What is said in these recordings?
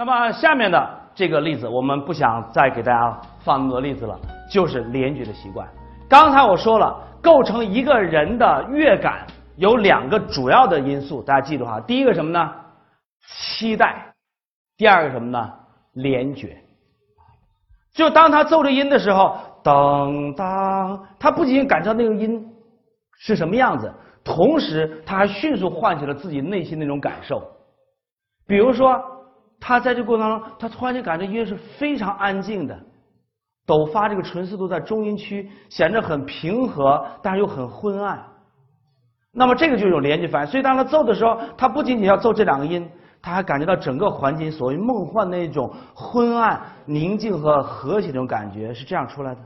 那么下面的这个例子，我们不想再给大家放那么多例子了，就是联觉的习惯。刚才我说了，构成一个人的乐感有两个主要的因素，大家记住哈。第一个什么呢？期待。第二个什么呢？联觉。就当他奏着音的时候，当当，他不仅感受那个音是什么样子，同时他还迅速唤起了自己内心那种感受。比如说。他在这过程当中，他突然间感觉音乐是非常安静的，抖发这个纯四度在中音区显得很平和，但是又很昏暗。那么这个就有连接反应，所以当他奏的时候，他不仅仅要奏这两个音，他还感觉到整个环境所谓梦幻的那种昏暗、宁静和和谐这种感觉是这样出来的。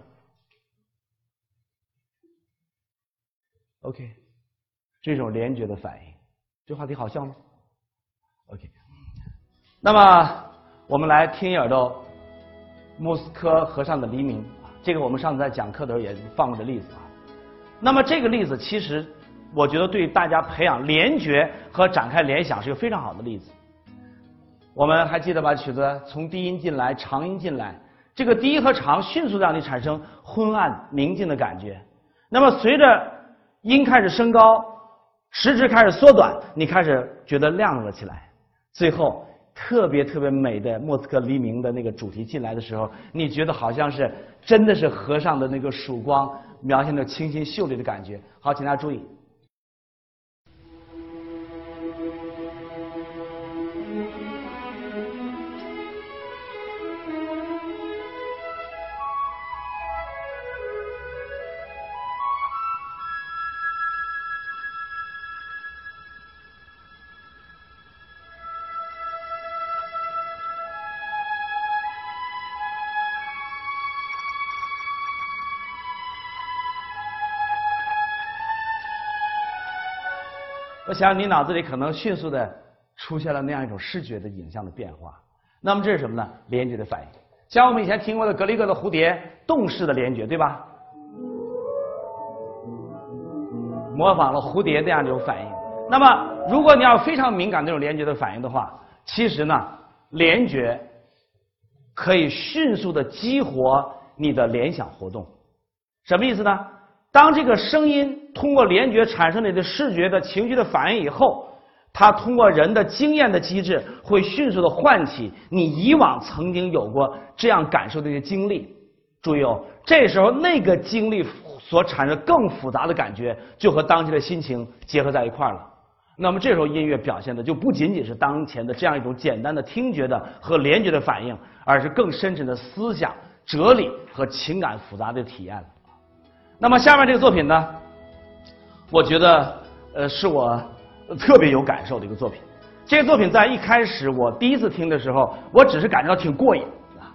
OK，这种联觉的反应，这话题好笑吗？OK。那么，我们来听一耳朵莫斯科河上的黎明。这个我们上次在讲课的时候也放过的例子啊。那么这个例子其实，我觉得对大家培养联觉和展开联想是一个非常好的例子。我们还记得把曲子从低音进来，长音进来，这个低和长迅速让你产生昏暗宁静的感觉。那么随着音开始升高，时值开始缩短，你开始觉得亮了起来，最后。特别特别美的莫斯科黎明的那个主题进来的时候，你觉得好像是真的是河上的那个曙光，描现的清新秀丽的感觉。好，请大家注意。我想你脑子里可能迅速的出现了那样一种视觉的影像的变化。那么这是什么呢？联觉的反应，像我们以前听过的格里格的蝴蝶，动式的联觉，对吧？模仿了蝴蝶那样一种反应。那么如果你要非常敏感那种联觉的反应的话，其实呢，联觉可以迅速的激活你的联想活动。什么意思呢？当这个声音通过联觉产生你的视觉的情绪的反应以后，它通过人的经验的机制，会迅速的唤起你以往曾经有过这样感受的一些经历。注意哦，这时候那个经历所产生更复杂的感觉，就和当前的心情结合在一块儿了。那么这时候音乐表现的就不仅仅是当前的这样一种简单的听觉的和联觉的反应，而是更深沉的思想、哲理和情感复杂的体验了。那么下面这个作品呢，我觉得呃是我特别有感受的一个作品。这个作品在一开始我第一次听的时候，我只是感觉到挺过瘾啊。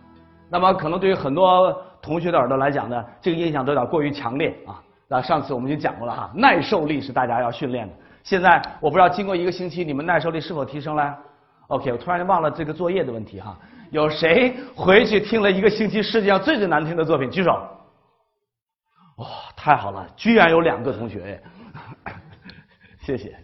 那么可能对于很多同学的耳朵来讲呢，这个印象都有点过于强烈啊。那上次我们已经讲过了哈，耐受力是大家要训练的。现在我不知道经过一个星期，你们耐受力是否提升了？OK，我突然忘了这个作业的问题哈。有谁回去听了一个星期世界上最最难听的作品？举手。哇，太好了！居然有两个同学，谢谢。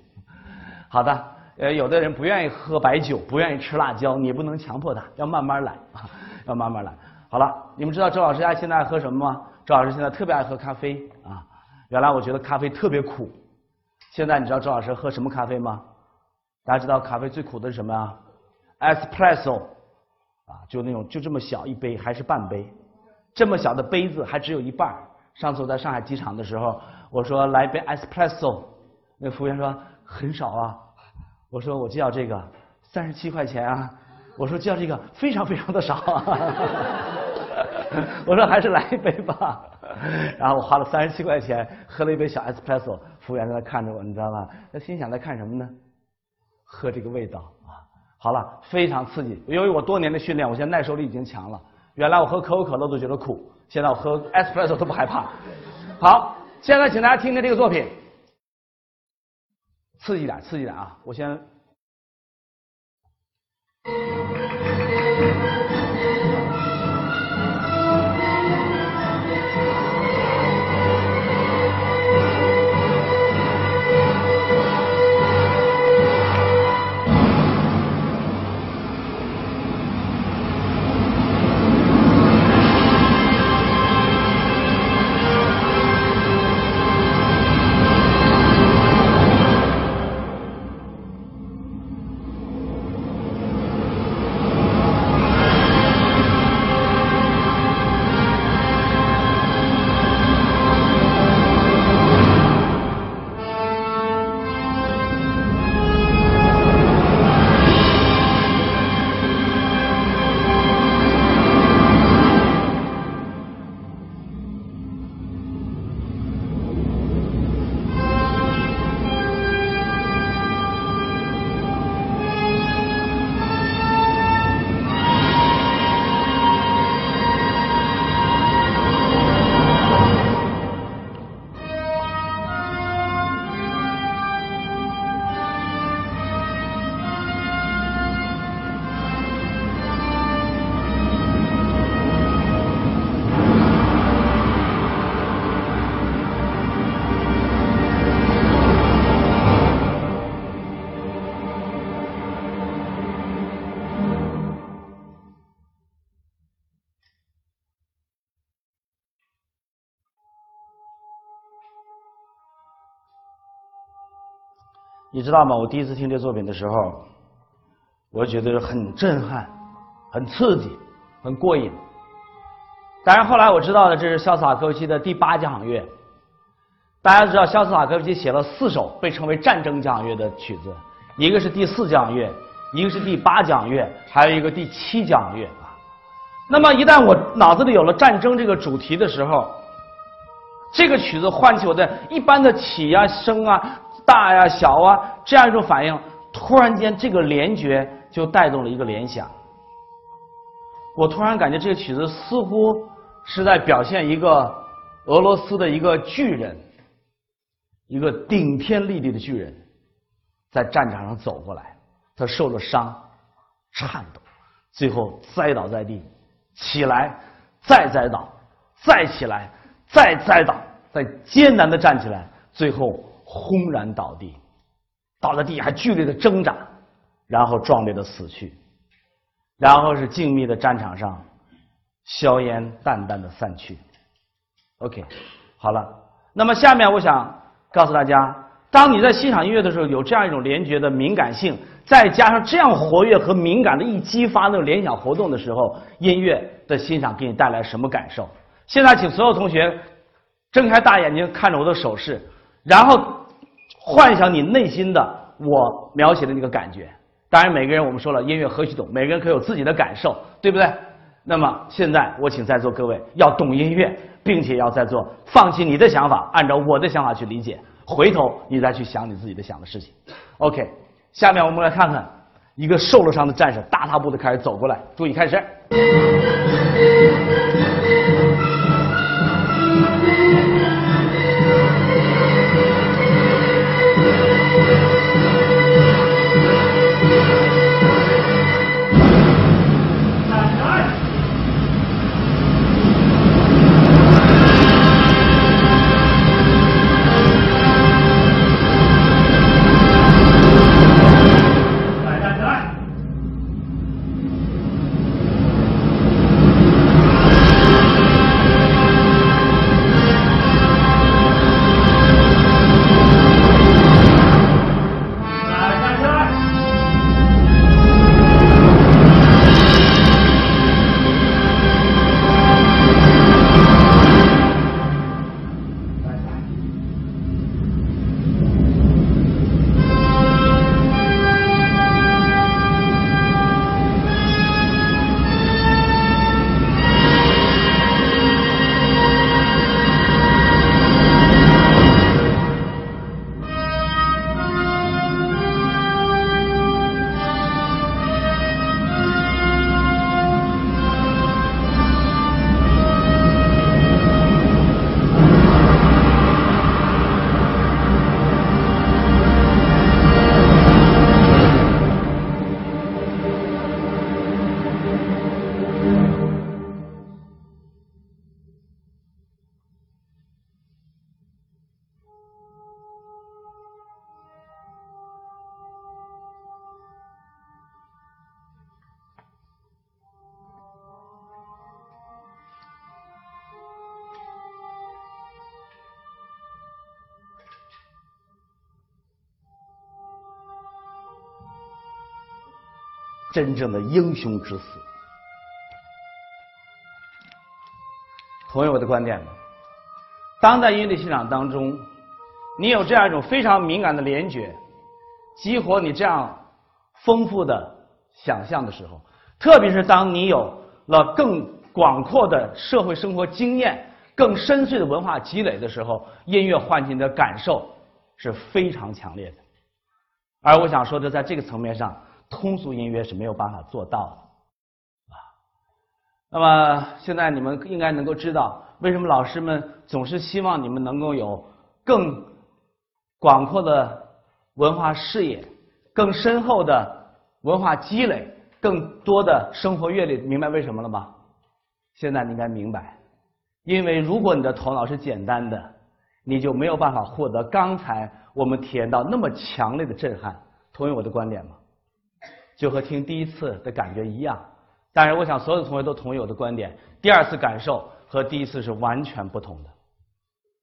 好的，呃，有的人不愿意喝白酒，不愿意吃辣椒，你不能强迫他，要慢慢来啊，要慢慢来。好了，你们知道周老师爱现在爱喝什么吗？周老师现在特别爱喝咖啡啊。原来我觉得咖啡特别苦，现在你知道周老师喝什么咖啡吗？大家知道咖啡最苦的是什么啊？Espresso，啊，就那种就这么小一杯，还是半杯，这么小的杯子还只有一半。上次我在上海机场的时候，我说来一杯 espresso，那服务员说很少啊。我说我就要这个，三十七块钱啊。我说就要这个，非常非常的少。啊 我说还是来一杯吧。然后我花了三十七块钱喝了一杯小 espresso，服务员在那看着我，你知道吗？他心想在看什么呢？喝这个味道啊。好了，非常刺激。由于我多年的训练，我现在耐受力已经强了。原来我喝可口可乐都觉得苦。现在我喝 espresso 都不害怕。好，现在请大家听听这个作品，刺激点，刺激点啊！我先。你知道吗？我第一次听这作品的时候，我觉得很震撼、很刺激、很过瘾。但是后来我知道了，这是肖斯塔科维奇的第八交响乐。大家知道，肖斯塔科维奇写了四首被称为战争交响乐的曲子，一个是第四交响乐，一个是第八交响乐，还有一个第七交响乐啊。那么一旦我脑子里有了战争这个主题的时候，这个曲子唤起我的一般的起啊、升啊。大呀小啊，这样一种反应，突然间这个联觉就带动了一个联想。我突然感觉这个曲子似乎是在表现一个俄罗斯的一个巨人，一个顶天立地的巨人，在战场上走过来，他受了伤，颤抖，最后栽倒在地，起来，再栽倒，再起来，再栽倒，再艰难的站起来，最后。轰然倒地，倒在地还剧烈的挣扎，然后壮烈的死去，然后是静谧的战场上，硝烟淡淡的散去。OK，好了，那么下面我想告诉大家，当你在欣赏音乐的时候，有这样一种联觉的敏感性，再加上这样活跃和敏感的一激发那种联想活动的时候，音乐的欣赏给你带来什么感受？现在，请所有同学睁开大眼睛看着我的手势。然后幻想你内心的我描写的那个感觉。当然，每个人我们说了，音乐何许懂？每个人可有自己的感受，对不对？那么现在，我请在座各位要懂音乐，并且要在座放弃你的想法，按照我的想法去理解。回头你再去想你自己的想的事情。OK，下面我们来看看一个受了伤的战士大踏步的开始走过来。注意，开始。真正的英雄之死，同意我的观点吗？当代音乐欣赏当中，你有这样一种非常敏感的联觉，激活你这样丰富的想象的时候，特别是当你有了更广阔的社会生活经验、更深邃的文化积累的时候，音乐唤起你的感受是非常强烈的。而我想说的，在这个层面上。通俗音乐是没有办法做到的啊。那么现在你们应该能够知道，为什么老师们总是希望你们能够有更广阔的文化视野、更深厚的文化积累、更多的生活阅历？明白为什么了吗？现在你应该明白，因为如果你的头脑是简单的，你就没有办法获得刚才我们体验到那么强烈的震撼。同意我的观点吗？就和听第一次的感觉一样，但是，我想所有的同学都同意我的观点。第二次感受和第一次是完全不同的，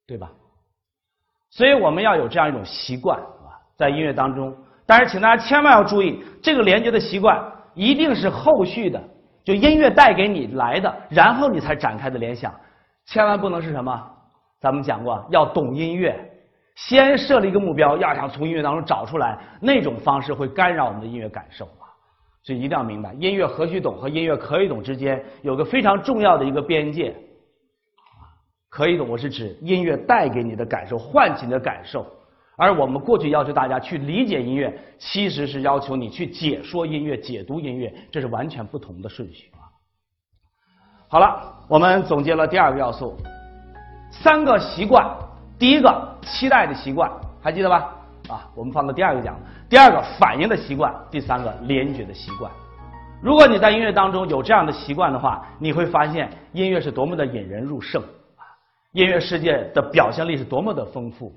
对吧？所以我们要有这样一种习惯，啊，在音乐当中。但是，请大家千万要注意，这个联觉的习惯一定是后续的，就音乐带给你来的，然后你才展开的联想，千万不能是什么？咱们讲过，要懂音乐，先设立一个目标，要想从音乐当中找出来，那种方式会干扰我们的音乐感受！所以一定要明白，音乐何须懂和音乐可以懂之间有个非常重要的一个边界。可以懂，我是指音乐带给你的感受，唤起你的感受。而我们过去要求大家去理解音乐，其实是要求你去解说音乐、解读音乐，这是完全不同的顺序啊。好了，我们总结了第二个要素，三个习惯。第一个期待的习惯，还记得吧？啊，我们放到第二个讲。第二个反应的习惯，第三个联觉的习惯。如果你在音乐当中有这样的习惯的话，你会发现音乐是多么的引人入胜。音乐世界的表现力是多么的丰富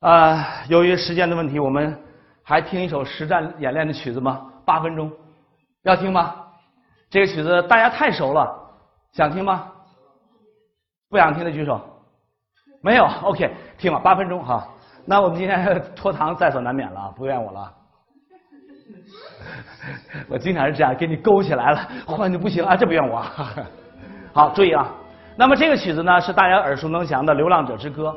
啊！由于时间的问题，我们还听一首实战演练的曲子吗？八分钟，要听吗？这个曲子大家太熟了，想听吗？不想听的举手。没有，OK，听吧，八分钟哈。那我们今天 拖堂在所难免了，不怨我了。我经常是这样，给你勾起来了，换就不行啊，这不怨我。好，注意啊。那么这个曲子呢，是大家耳熟能详的《流浪者之歌》，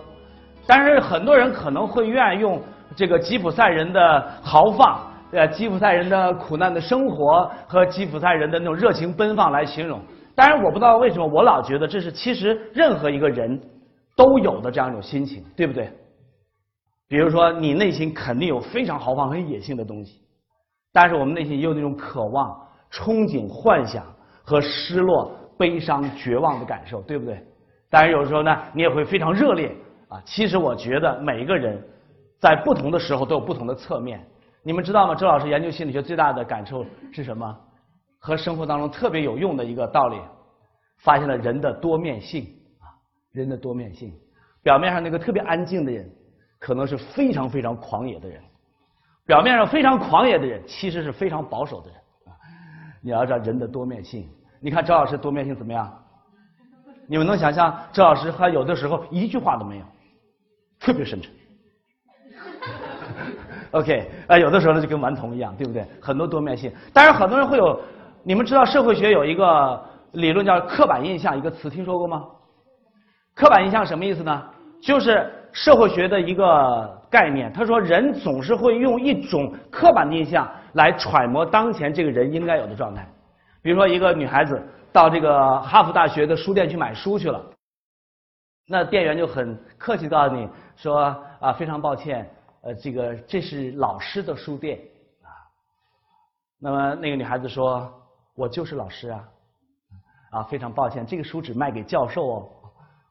但是很多人可能会愿意用这个吉普赛人的豪放、呃吉普赛人的苦难的生活和吉普赛人的那种热情奔放来形容。当然，我不知道为什么，我老觉得这是其实任何一个人都有的这样一种心情，对不对？比如说，你内心肯定有非常豪放、很野性的东西，但是我们内心也有那种渴望、憧憬、幻想和失落。悲伤、绝望的感受，对不对？当然，有时候呢，你也会非常热烈啊。其实，我觉得每一个人在不同的时候都有不同的侧面。你们知道吗？周老师研究心理学最大的感受是什么？和生活当中特别有用的一个道理，发现了人的多面性啊，人的多面性。表面上那个特别安静的人，可能是非常非常狂野的人；表面上非常狂野的人，其实是非常保守的人。你要知道人的多面性。你看周老师多面性怎么样？你们能想象周老师他有的时候一句话都没有，特别深沉。OK，啊，有的时候呢就跟顽童一样，对不对？很多多面性。当然很多人会有，你们知道社会学有一个理论叫刻板印象，一个词听说过吗？刻板印象什么意思呢？就是社会学的一个概念。他说人总是会用一种刻板印象来揣摩当前这个人应该有的状态。比如说，一个女孩子到这个哈佛大学的书店去买书去了，那店员就很客气告诉你说：“啊，非常抱歉，呃，这个这是老师的书店啊。”那么那个女孩子说：“我就是老师啊，啊，非常抱歉，这个书只卖给教授哦，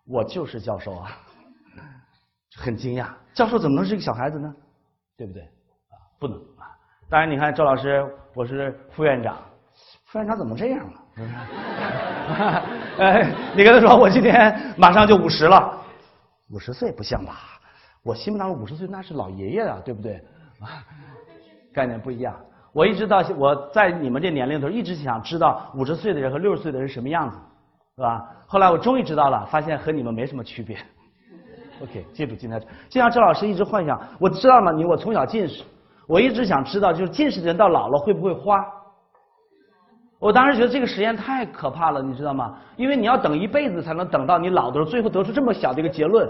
我就是教授啊。”很惊讶，教授怎么能是一个小孩子呢？对不对？啊，不能啊。当然，你看周老师，我是副院长。副院长怎么这样了？哎，你跟他说，我今天马上就五十了，五十岁不像吧？我心目当中五十岁那是老爷爷啊，对不对？概念不一样。我一直到我在你们这年龄的时候，一直想知道五十岁的人和六十岁的人什么样子，是吧？后来我终于知道了，发现和你们没什么区别。OK，记住今天，就像周老师一直幻想，我知道吗？你我从小近视，我一直想知道，就是近视的人到老了会不会花？我当时觉得这个实验太可怕了，你知道吗？因为你要等一辈子才能等到你老的时候，最后得出这么小的一个结论，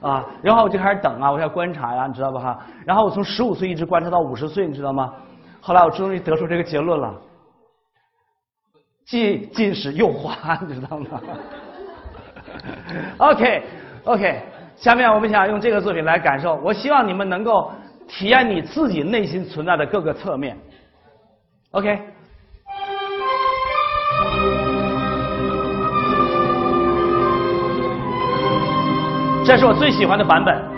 啊！然后我就开始等啊，我要观察呀，你知道吧哈？然后我从十五岁一直观察到五十岁，你知道吗？后来我终于得出这个结论了，既近视又花，你知道吗？OK OK，下面我们想用这个作品来感受，我希望你们能够体验你自己内心存在的各个侧面。OK。这是我最喜欢的版本。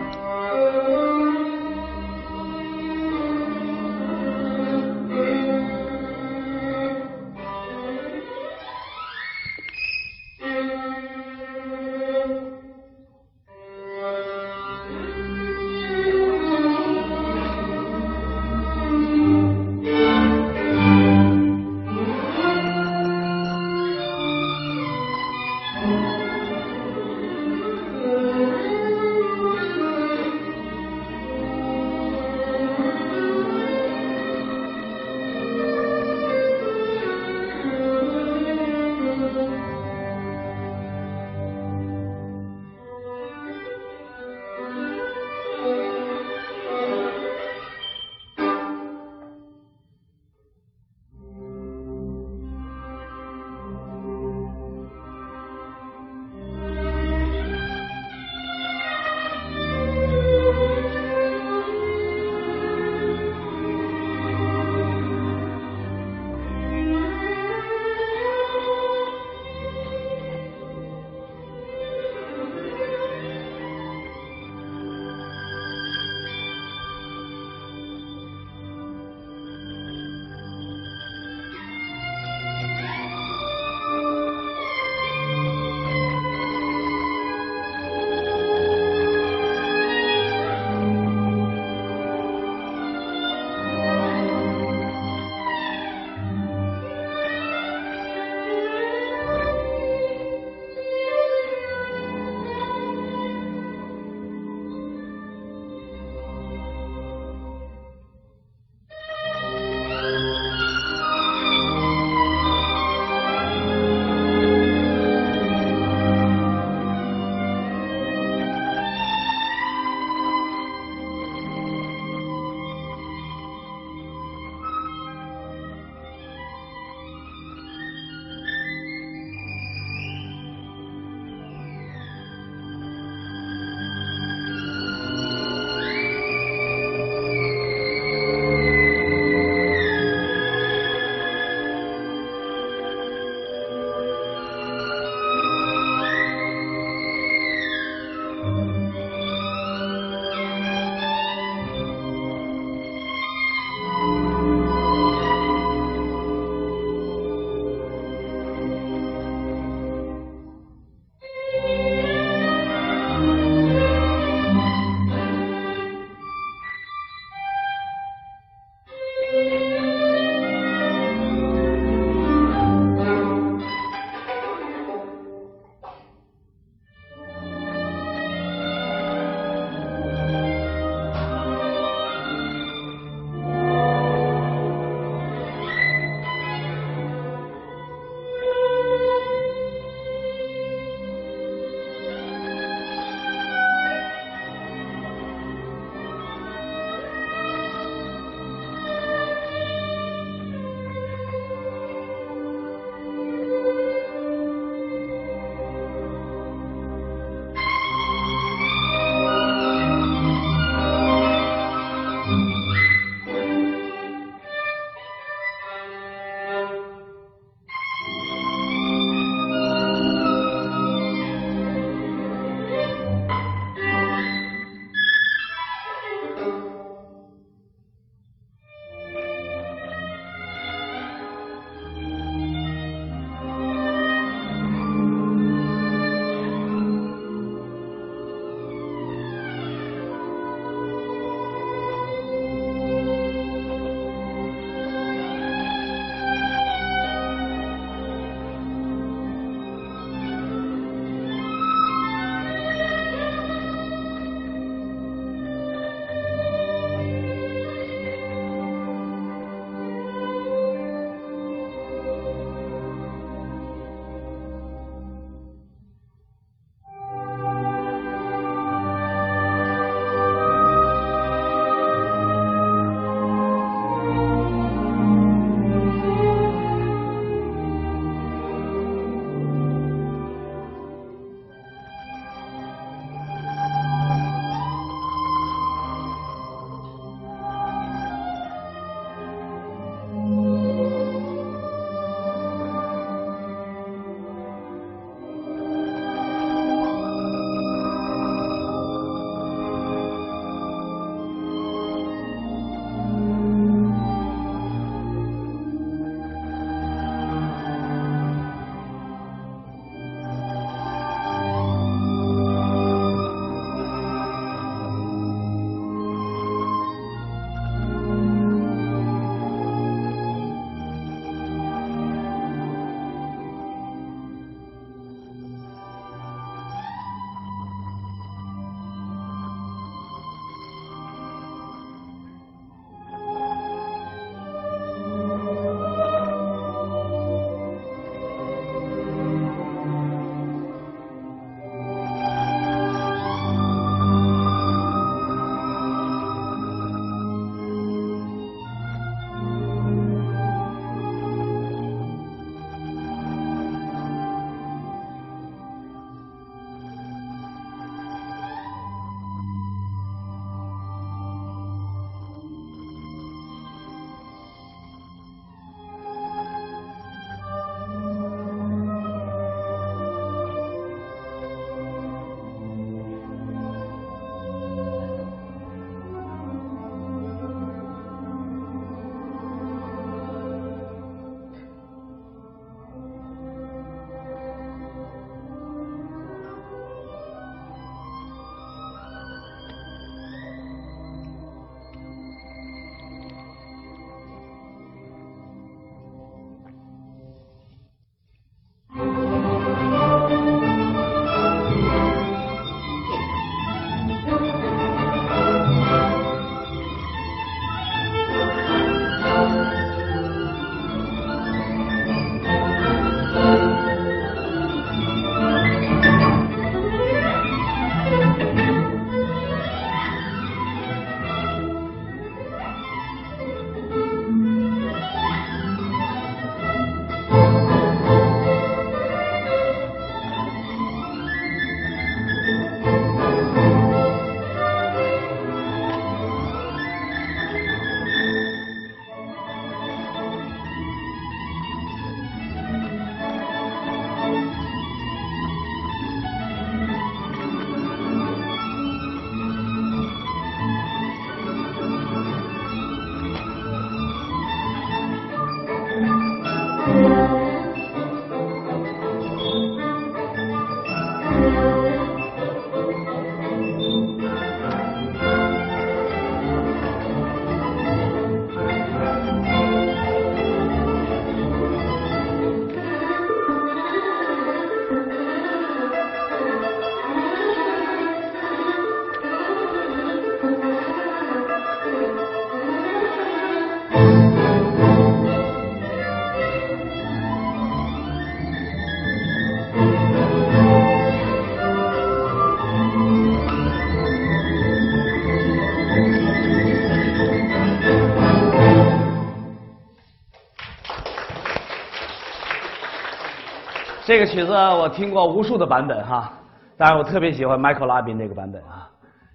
这个曲子我听过无数的版本哈，当然我特别喜欢 Michael 拉宾这个版本啊。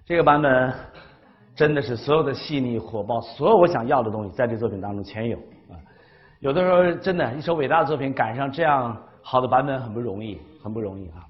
这个版本真的是所有的细腻火爆，所有我想要的东西在这作品当中全有啊。有的时候真的，一首伟大的作品赶上这样好的版本很不容易，很不容易啊。